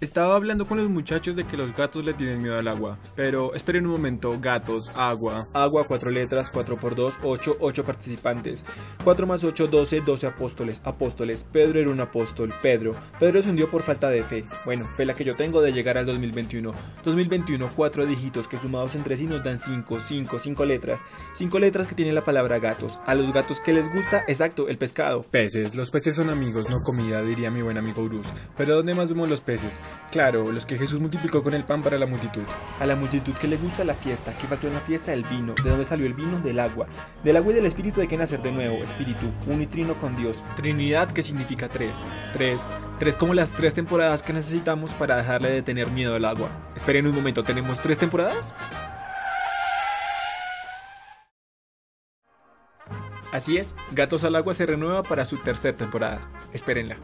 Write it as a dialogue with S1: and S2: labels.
S1: Estaba hablando con los muchachos de que los gatos le tienen miedo al agua. Pero esperen un momento, gatos, agua. Agua, cuatro letras, 4 por 2, 8, 8 participantes. 4 más 8, 12, 12 apóstoles. Apóstoles, Pedro era un apóstol, Pedro. Pedro se hundió por falta de fe. Bueno, fe la que yo tengo de llegar al 2021. 2021, cuatro dígitos que sumados entre sí nos dan 5, 5, 5 letras. 5 letras que tienen la palabra gatos. A los gatos que les gusta, exacto, el pescado. Peces, los peces son amigos, no comida, diría mi buen amigo Bruce. Pero ¿dónde más vemos los peces? Claro, los que Jesús multiplicó con el pan para la multitud. A la multitud que le gusta la fiesta, que faltó en la fiesta el vino. ¿De dónde salió el vino? Del agua. Del agua y del espíritu hay que nacer de nuevo. Espíritu, uno y trino con Dios. Trinidad que significa tres. Tres. Tres como las tres temporadas que necesitamos para dejarle de tener miedo al agua. Esperen un momento, ¿tenemos tres temporadas? Así es, Gatos al Agua se renueva para su tercera temporada. Espérenla.